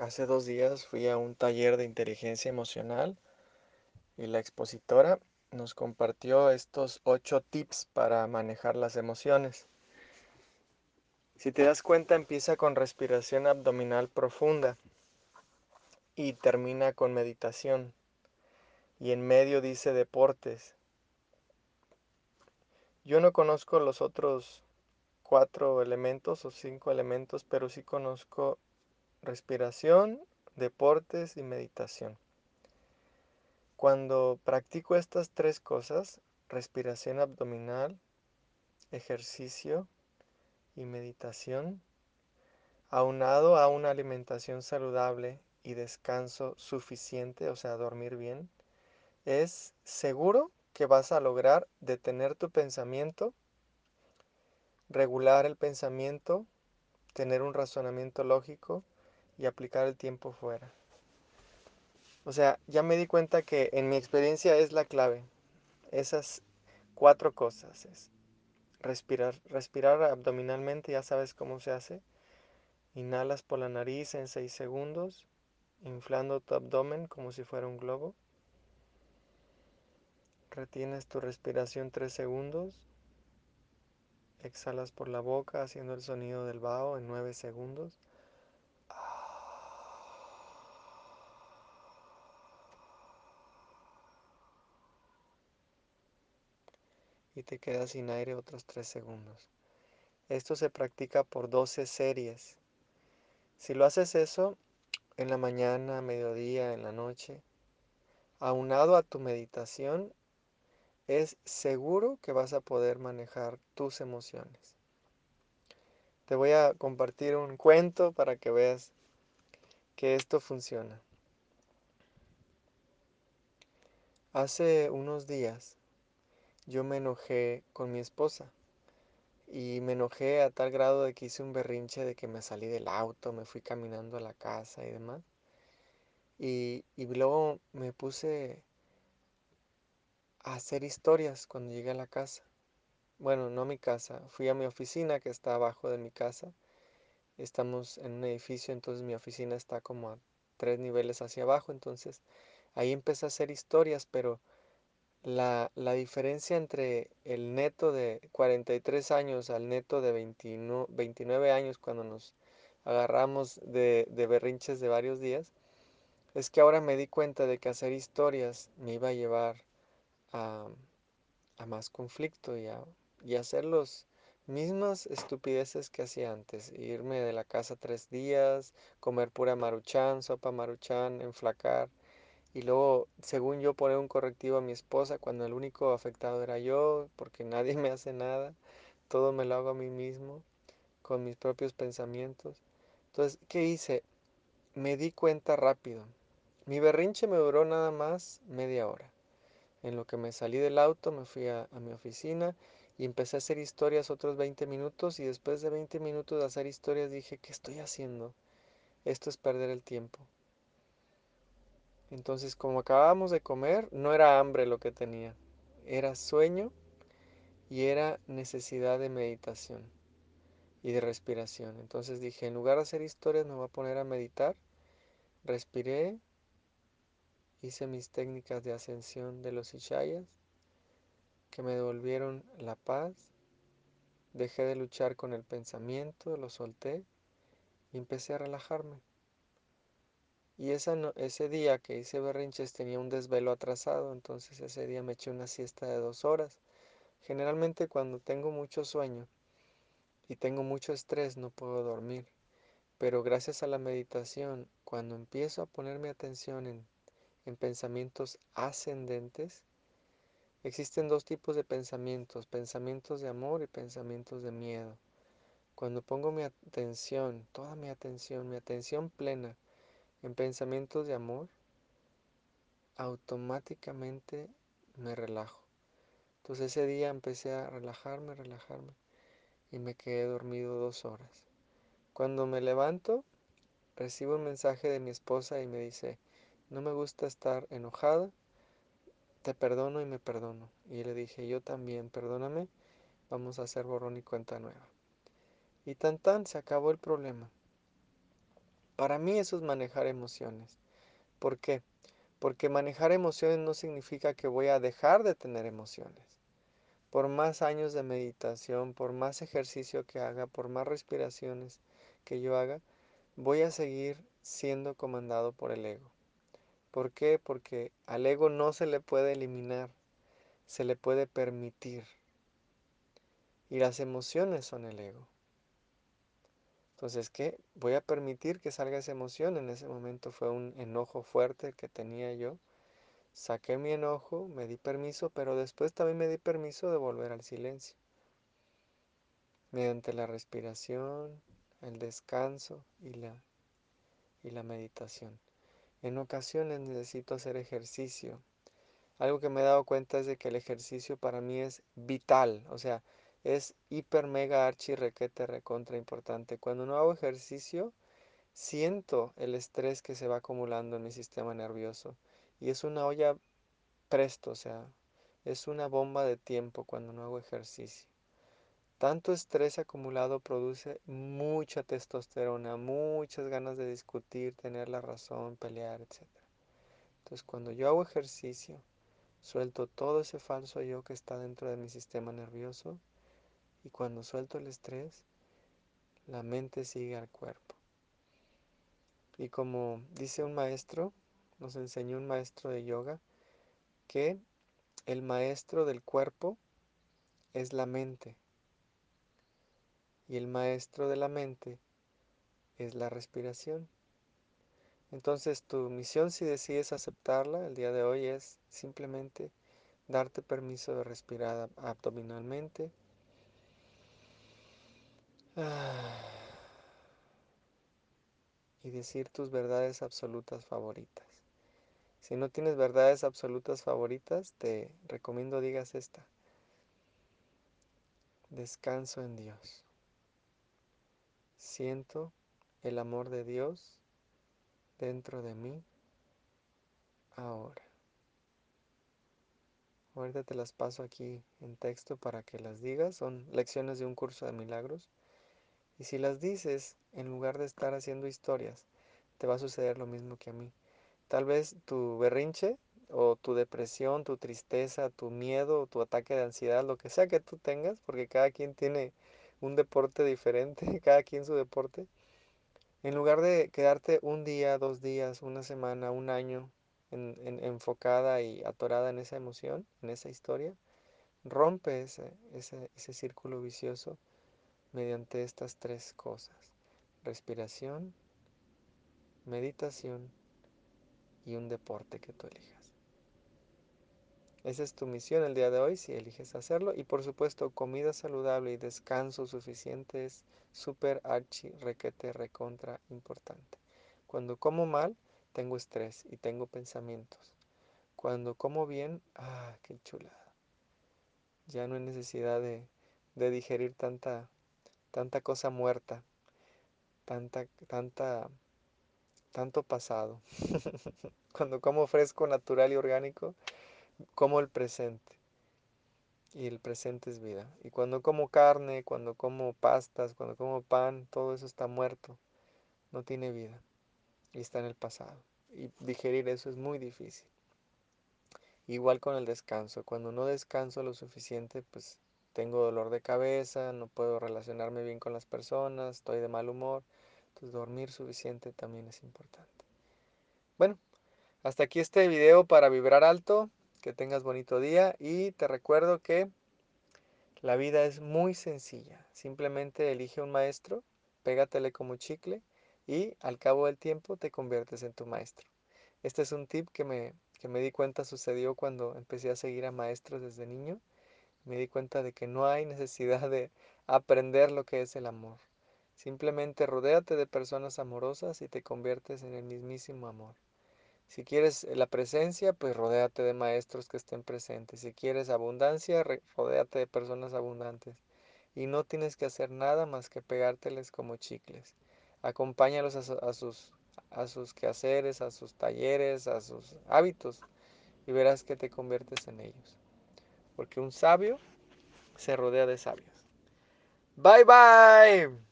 Hace dos días fui a un taller de inteligencia emocional y la expositora nos compartió estos ocho tips para manejar las emociones. Si te das cuenta, empieza con respiración abdominal profunda y termina con meditación. Y en medio dice deportes. Yo no conozco los otros cuatro elementos o cinco elementos, pero sí conozco respiración, deportes y meditación. Cuando practico estas tres cosas, respiración abdominal, ejercicio y meditación, aunado a una alimentación saludable y descanso suficiente, o sea, dormir bien, es seguro que vas a lograr detener tu pensamiento, regular el pensamiento, tener un razonamiento lógico y aplicar el tiempo fuera. O sea, ya me di cuenta que en mi experiencia es la clave. Esas cuatro cosas es respirar, respirar abdominalmente, ya sabes cómo se hace. Inhalas por la nariz en 6 segundos, inflando tu abdomen como si fuera un globo. Retienes tu respiración 3 segundos. Exhalas por la boca haciendo el sonido del vaho en 9 segundos. Y te quedas sin aire otros 3 segundos. Esto se practica por 12 series. Si lo haces eso en la mañana, mediodía, en la noche, aunado a tu meditación, es seguro que vas a poder manejar tus emociones. Te voy a compartir un cuento para que veas que esto funciona. Hace unos días yo me enojé con mi esposa. Y me enojé a tal grado de que hice un berrinche de que me salí del auto, me fui caminando a la casa y demás. Y, y luego me puse a hacer historias cuando llegué a la casa. Bueno, no a mi casa, fui a mi oficina que está abajo de mi casa. Estamos en un edificio, entonces mi oficina está como a tres niveles hacia abajo, entonces ahí empecé a hacer historias, pero la, diferencia entre el neto de 43 años al neto de 29, años cuando nos agarramos de, berrinches de varios días, es que ahora me di cuenta de que hacer historias me iba a llevar a, más conflicto y a, y hacer los mismas estupideces que hacía antes. Irme de la casa tres días, comer pura maruchan, sopa maruchan, enflacar y luego, según yo, poner un correctivo a mi esposa cuando el único afectado era yo, porque nadie me hace nada, todo me lo hago a mí mismo, con mis propios pensamientos. Entonces, ¿qué hice? Me di cuenta rápido. Mi berrinche me duró nada más media hora. En lo que me salí del auto, me fui a, a mi oficina y empecé a hacer historias otros 20 minutos y después de 20 minutos de hacer historias dije, ¿qué estoy haciendo? Esto es perder el tiempo. Entonces, como acabábamos de comer, no era hambre lo que tenía, era sueño y era necesidad de meditación y de respiración. Entonces dije, en lugar de hacer historias, me voy a poner a meditar. Respiré, hice mis técnicas de ascensión de los Ishayas, que me devolvieron la paz. Dejé de luchar con el pensamiento, lo solté y empecé a relajarme. Y ese día que hice berrinches tenía un desvelo atrasado, entonces ese día me eché una siesta de dos horas. Generalmente cuando tengo mucho sueño y tengo mucho estrés no puedo dormir, pero gracias a la meditación, cuando empiezo a poner mi atención en, en pensamientos ascendentes, existen dos tipos de pensamientos, pensamientos de amor y pensamientos de miedo. Cuando pongo mi atención, toda mi atención, mi atención plena, en pensamientos de amor, automáticamente me relajo. Entonces ese día empecé a relajarme, relajarme y me quedé dormido dos horas. Cuando me levanto, recibo un mensaje de mi esposa y me dice, no me gusta estar enojada, te perdono y me perdono. Y le dije, yo también, perdóname, vamos a hacer borrón y cuenta nueva. Y tan tan se acabó el problema. Para mí eso es manejar emociones. ¿Por qué? Porque manejar emociones no significa que voy a dejar de tener emociones. Por más años de meditación, por más ejercicio que haga, por más respiraciones que yo haga, voy a seguir siendo comandado por el ego. ¿Por qué? Porque al ego no se le puede eliminar, se le puede permitir. Y las emociones son el ego. Entonces, ¿qué? Voy a permitir que salga esa emoción. En ese momento fue un enojo fuerte que tenía yo. Saqué mi enojo, me di permiso, pero después también me di permiso de volver al silencio. Mediante la respiración, el descanso y la, y la meditación. En ocasiones necesito hacer ejercicio. Algo que me he dado cuenta es de que el ejercicio para mí es vital. O sea, es hiper, mega, archi, requete, recontra importante. Cuando no hago ejercicio, siento el estrés que se va acumulando en mi sistema nervioso. Y es una olla presto, o sea, es una bomba de tiempo cuando no hago ejercicio. Tanto estrés acumulado produce mucha testosterona, muchas ganas de discutir, tener la razón, pelear, etc. Entonces, cuando yo hago ejercicio, suelto todo ese falso yo que está dentro de mi sistema nervioso y cuando suelto el estrés, la mente sigue al cuerpo. Y como dice un maestro, nos enseñó un maestro de yoga, que el maestro del cuerpo es la mente. Y el maestro de la mente es la respiración. Entonces tu misión si decides aceptarla el día de hoy es simplemente darte permiso de respirar abdominalmente y decir tus verdades absolutas favoritas. Si no tienes verdades absolutas favoritas, te recomiendo digas esta. Descanso en Dios. Siento el amor de Dios dentro de mí ahora. Ahorita te las paso aquí en texto para que las digas. Son lecciones de un curso de milagros. Y si las dices, en lugar de estar haciendo historias, te va a suceder lo mismo que a mí. Tal vez tu berrinche o tu depresión, tu tristeza, tu miedo, tu ataque de ansiedad, lo que sea que tú tengas, porque cada quien tiene un deporte diferente, cada quien su deporte. En lugar de quedarte un día, dos días, una semana, un año enfocada y atorada en esa emoción, en esa historia, rompe ese, ese círculo vicioso mediante estas tres cosas. Respiración, meditación y un deporte que tú elijas. Esa es tu misión el día de hoy si eliges hacerlo. Y por supuesto, comida saludable y descanso suficiente es súper archi, requete, recontra importante. Cuando como mal, tengo estrés y tengo pensamientos. Cuando como bien, ah, qué chulada. Ya no hay necesidad de, de digerir tanta tanta cosa muerta, tanta, tanta, tanto pasado. cuando como fresco, natural y orgánico, como el presente. Y el presente es vida. Y cuando como carne, cuando como pastas, cuando como pan, todo eso está muerto. No tiene vida. Y está en el pasado. Y digerir eso es muy difícil. Igual con el descanso. Cuando no descanso lo suficiente, pues tengo dolor de cabeza, no puedo relacionarme bien con las personas, estoy de mal humor. Entonces dormir suficiente también es importante. Bueno, hasta aquí este video para vibrar alto. Que tengas bonito día y te recuerdo que la vida es muy sencilla. Simplemente elige un maestro, pégatele como chicle y al cabo del tiempo te conviertes en tu maestro. Este es un tip que me, que me di cuenta sucedió cuando empecé a seguir a maestros desde niño me di cuenta de que no hay necesidad de aprender lo que es el amor. Simplemente rodéate de personas amorosas y te conviertes en el mismísimo amor. Si quieres la presencia, pues rodéate de maestros que estén presentes. Si quieres abundancia, rodéate de personas abundantes. Y no tienes que hacer nada más que pegárteles como chicles. Acompáñalos a, sus, a sus quehaceres, a sus talleres, a sus hábitos y verás que te conviertes en ellos porque un sabio se rodea de sabios. Bye bye.